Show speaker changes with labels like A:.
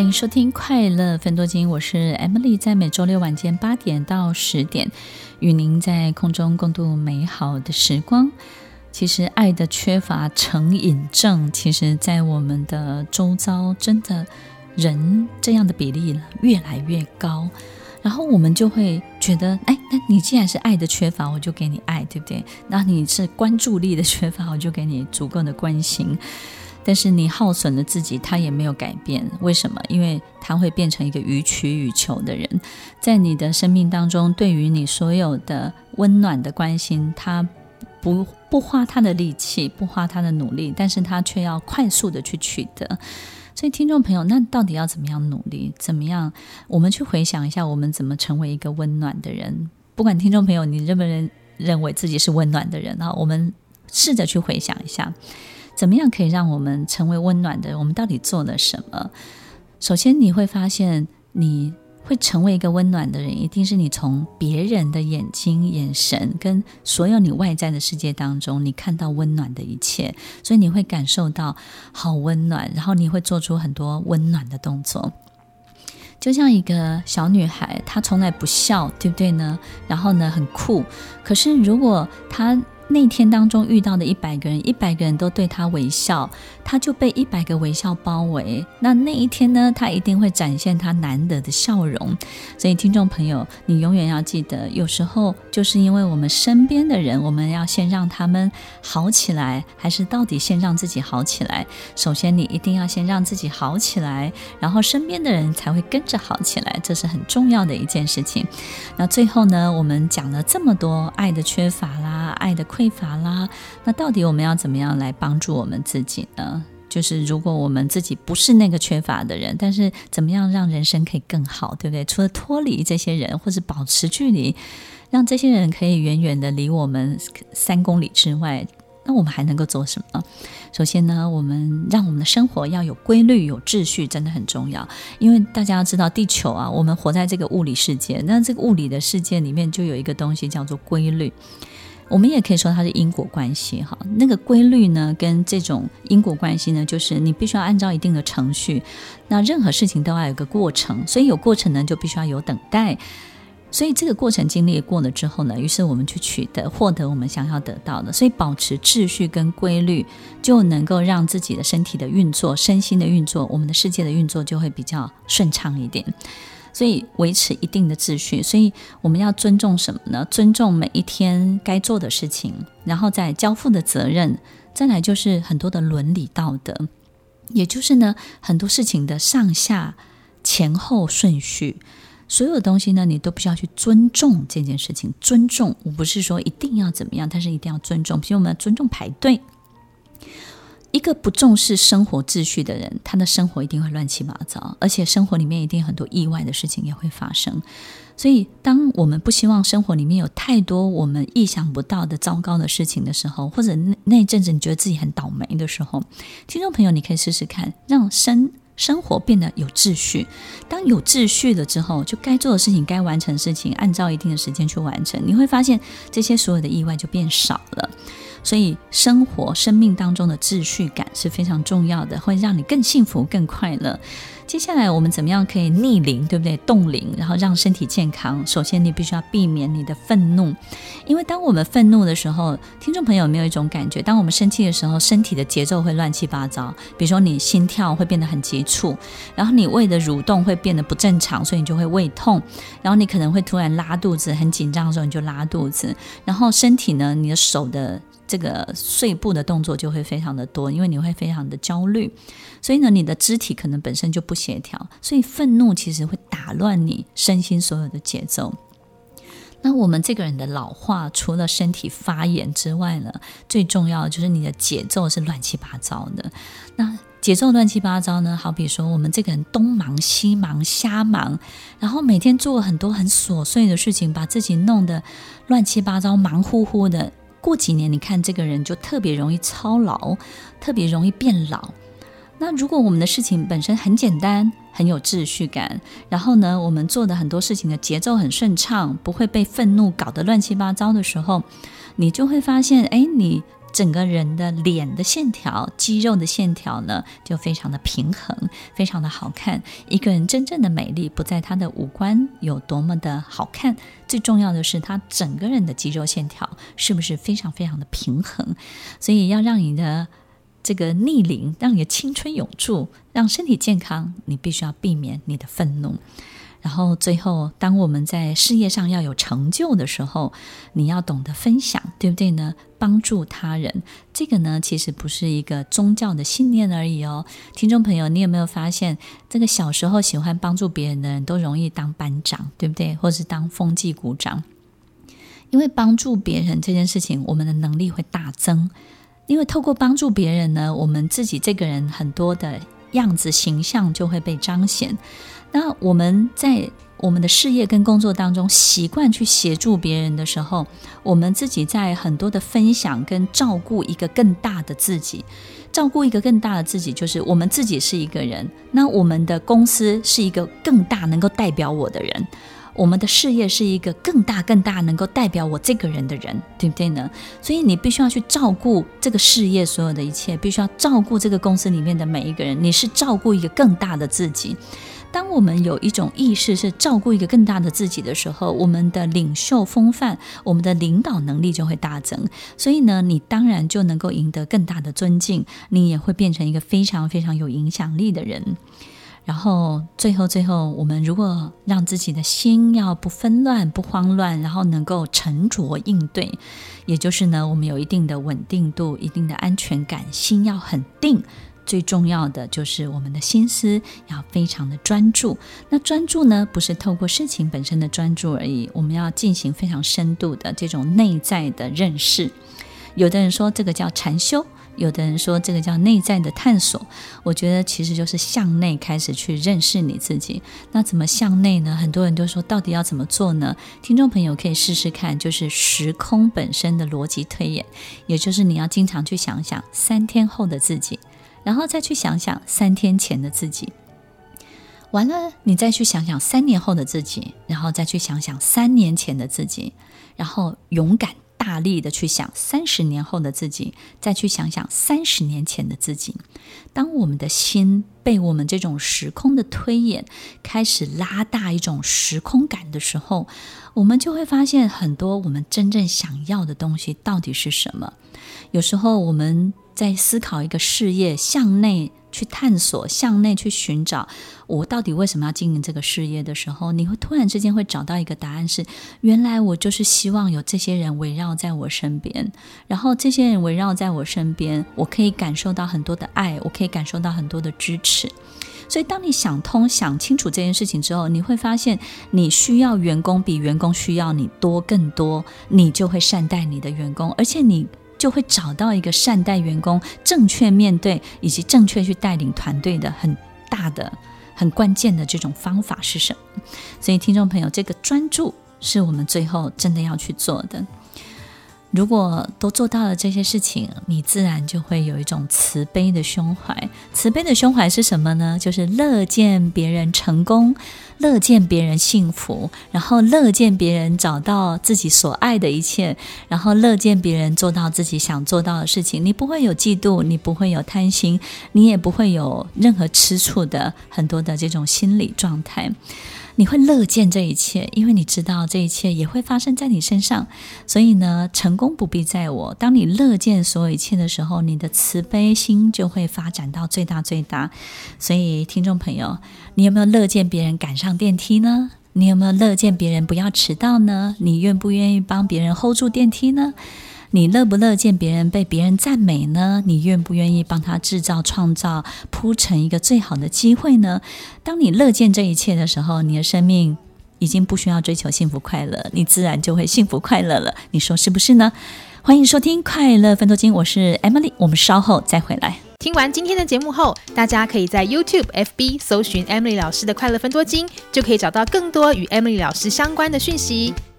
A: 欢迎收听《快乐分多金》，我是 Emily，在每周六晚间八点到十点，与您在空中共度美好的时光。其实，爱的缺乏成瘾症，其实在我们的周遭，真的人这样的比例越来越高。然后我们就会觉得，哎，那你既然是爱的缺乏，我就给你爱，对不对？那你是关注力的缺乏，我就给你足够的关心。但是你耗损了自己，他也没有改变。为什么？因为他会变成一个予取予求的人，在你的生命当中，对于你所有的温暖的关心，他不不花他的力气，不花他的努力，但是他却要快速的去取得。所以，听众朋友，那到底要怎么样努力？怎么样？我们去回想一下，我们怎么成为一个温暖的人？不管听众朋友你认不认认为自己是温暖的人啊，我们试着去回想一下。怎么样可以让我们成为温暖的人？我们到底做了什么？首先，你会发现你会成为一个温暖的人，一定是你从别人的眼睛、眼神跟所有你外在的世界当中，你看到温暖的一切，所以你会感受到好温暖，然后你会做出很多温暖的动作。就像一个小女孩，她从来不笑，对不对呢？然后呢，很酷。可是如果她那天当中遇到的一百个人，一百个人都对他微笑，他就被一百个微笑包围。那那一天呢，他一定会展现他难得的笑容。所以，听众朋友，你永远要记得，有时候就是因为我们身边的人，我们要先让他们好起来，还是到底先让自己好起来？首先，你一定要先让自己好起来，然后身边的人才会跟着好起来，这是很重要的一件事情。那最后呢，我们讲了这么多爱的缺乏啦，爱的匮乏啦，那到底我们要怎么样来帮助我们自己呢？就是如果我们自己不是那个缺乏的人，但是怎么样让人生可以更好，对不对？除了脱离这些人，或是保持距离，让这些人可以远远的离我们三公里之外，那我们还能够做什么？首先呢，我们让我们的生活要有规律、有秩序，真的很重要。因为大家要知道，地球啊，我们活在这个物理世界，那这个物理的世界里面就有一个东西叫做规律。我们也可以说它是因果关系，哈，那个规律呢，跟这种因果关系呢，就是你必须要按照一定的程序，那任何事情都要有个过程，所以有过程呢，就必须要有等待，所以这个过程经历过了之后呢，于是我们去取得、获得我们想要得到的，所以保持秩序跟规律，就能够让自己的身体的运作、身心的运作、我们的世界的运作就会比较顺畅一点。所以维持一定的秩序，所以我们要尊重什么呢？尊重每一天该做的事情，然后再交付的责任，再来就是很多的伦理道德，也就是呢，很多事情的上下前后顺序，所有的东西呢，你都必须要去尊重这件事情。尊重，我不是说一定要怎么样，但是一定要尊重。比如我们要尊重排队。一个不重视生活秩序的人，他的生活一定会乱七八糟，而且生活里面一定很多意外的事情也会发生。所以，当我们不希望生活里面有太多我们意想不到的糟糕的事情的时候，或者那那一阵子你觉得自己很倒霉的时候，听众朋友，你可以试试看，让生生活变得有秩序。当有秩序了之后，就该做的事情、该完成的事情，按照一定的时间去完成，你会发现这些所有的意外就变少了。所以，生活、生命当中的秩序感是非常重要的，会让你更幸福、更快乐。接下来，我们怎么样可以逆龄，对不对？冻龄，然后让身体健康。首先，你必须要避免你的愤怒，因为当我们愤怒的时候，听众朋友有没有一种感觉？当我们生气的时候，身体的节奏会乱七八糟。比如说，你心跳会变得很急促，然后你胃的蠕动会变得不正常，所以你就会胃痛。然后你可能会突然拉肚子，很紧张的时候你就拉肚子。然后身体呢，你的手的。这个碎步的动作就会非常的多，因为你会非常的焦虑，所以呢，你的肢体可能本身就不协调，所以愤怒其实会打乱你身心所有的节奏。那我们这个人的老化，除了身体发炎之外呢，最重要的就是你的节奏是乱七八糟的。那节奏乱七八糟呢，好比说我们这个人东忙西忙瞎忙，然后每天做很多很琐碎的事情，把自己弄得乱七八糟、忙乎乎的。过几年，你看这个人就特别容易操劳，特别容易变老。那如果我们的事情本身很简单，很有秩序感，然后呢，我们做的很多事情的节奏很顺畅，不会被愤怒搞得乱七八糟的时候，你就会发现，哎，你整个人的脸的线条、肌肉的线条呢，就非常的平衡，非常的好看。一个人真正的美丽不在他的五官有多么的好看，最重要的是他整个人的肌肉线条是不是非常非常的平衡。所以要让你的这个逆龄，让你的青春永驻，让身体健康，你必须要避免你的愤怒。然后最后，当我们在事业上要有成就的时候，你要懂得分享，对不对呢？帮助他人，这个呢，其实不是一个宗教的信念而已哦。听众朋友，你有没有发现，这个小时候喜欢帮助别人的人都容易当班长，对不对？或是当风纪股长？因为帮助别人这件事情，我们的能力会大增。因为透过帮助别人呢，我们自己这个人很多的样子形象就会被彰显。那我们在我们的事业跟工作当中习惯去协助别人的时候，我们自己在很多的分享跟照顾一个更大的自己，照顾一个更大的自己，就是我们自己是一个人，那我们的公司是一个更大能够代表我的人，我们的事业是一个更大更大能够代表我这个人的人，对不对呢？所以你必须要去照顾这个事业所有的一切，必须要照顾这个公司里面的每一个人，你是照顾一个更大的自己。当我们有一种意识是照顾一个更大的自己的时候，我们的领袖风范，我们的领导能力就会大增。所以呢，你当然就能够赢得更大的尊敬，你也会变成一个非常非常有影响力的人。然后最后最后，我们如果让自己的心要不纷乱、不慌乱，然后能够沉着应对，也就是呢，我们有一定的稳定度、一定的安全感，心要很定。最重要的就是我们的心思要非常的专注。那专注呢，不是透过事情本身的专注而已，我们要进行非常深度的这种内在的认识。有的人说这个叫禅修，有的人说这个叫内在的探索。我觉得其实就是向内开始去认识你自己。那怎么向内呢？很多人都说到底要怎么做呢？听众朋友可以试试看，就是时空本身的逻辑推演，也就是你要经常去想想三天后的自己。然后再去想想三天前的自己，完了，你再去想想三年后的自己，然后再去想想三年前的自己，然后勇敢大力的去想三十年后的自己，再去想想三十年前的自己。当我们的心被我们这种时空的推演开始拉大一种时空感的时候，我们就会发现很多我们真正想要的东西到底是什么。有时候我们。在思考一个事业，向内去探索，向内去寻找，我到底为什么要经营这个事业的时候，你会突然之间会找到一个答案是：原来我就是希望有这些人围绕在我身边，然后这些人围绕在我身边，我可以感受到很多的爱，我可以感受到很多的支持。所以，当你想通、想清楚这件事情之后，你会发现，你需要员工比员工需要你多更多，你就会善待你的员工，而且你。就会找到一个善待员工、正确面对以及正确去带领团队的很大的、很关键的这种方法是什么？所以，听众朋友，这个专注是我们最后真的要去做的。如果都做到了这些事情，你自然就会有一种慈悲的胸怀。慈悲的胸怀是什么呢？就是乐见别人成功，乐见别人幸福，然后乐见别人找到自己所爱的一切，然后乐见别人做到自己想做到的事情。你不会有嫉妒，你不会有贪心，你也不会有任何吃醋的很多的这种心理状态。你会乐见这一切，因为你知道这一切也会发生在你身上。所以呢，成功不必在我。当你乐见所有一切的时候，你的慈悲心就会发展到最大最大。所以，听众朋友，你有没有乐见别人赶上电梯呢？你有没有乐见别人不要迟到呢？你愿不愿意帮别人 hold 住电梯呢？你乐不乐见别人被别人赞美呢？你愿不愿意帮他制造、创造、铺成一个最好的机会呢？当你乐见这一切的时候，你的生命已经不需要追求幸福快乐，你自然就会幸福快乐了。你说是不是呢？欢迎收听《快乐分多金》，我是 Emily，我们稍后再回来。
B: 听完今天的节目后，大家可以在 YouTube、FB 搜寻 Emily 老师的快乐分多金，就可以找到更多与 Emily 老师相关的讯息。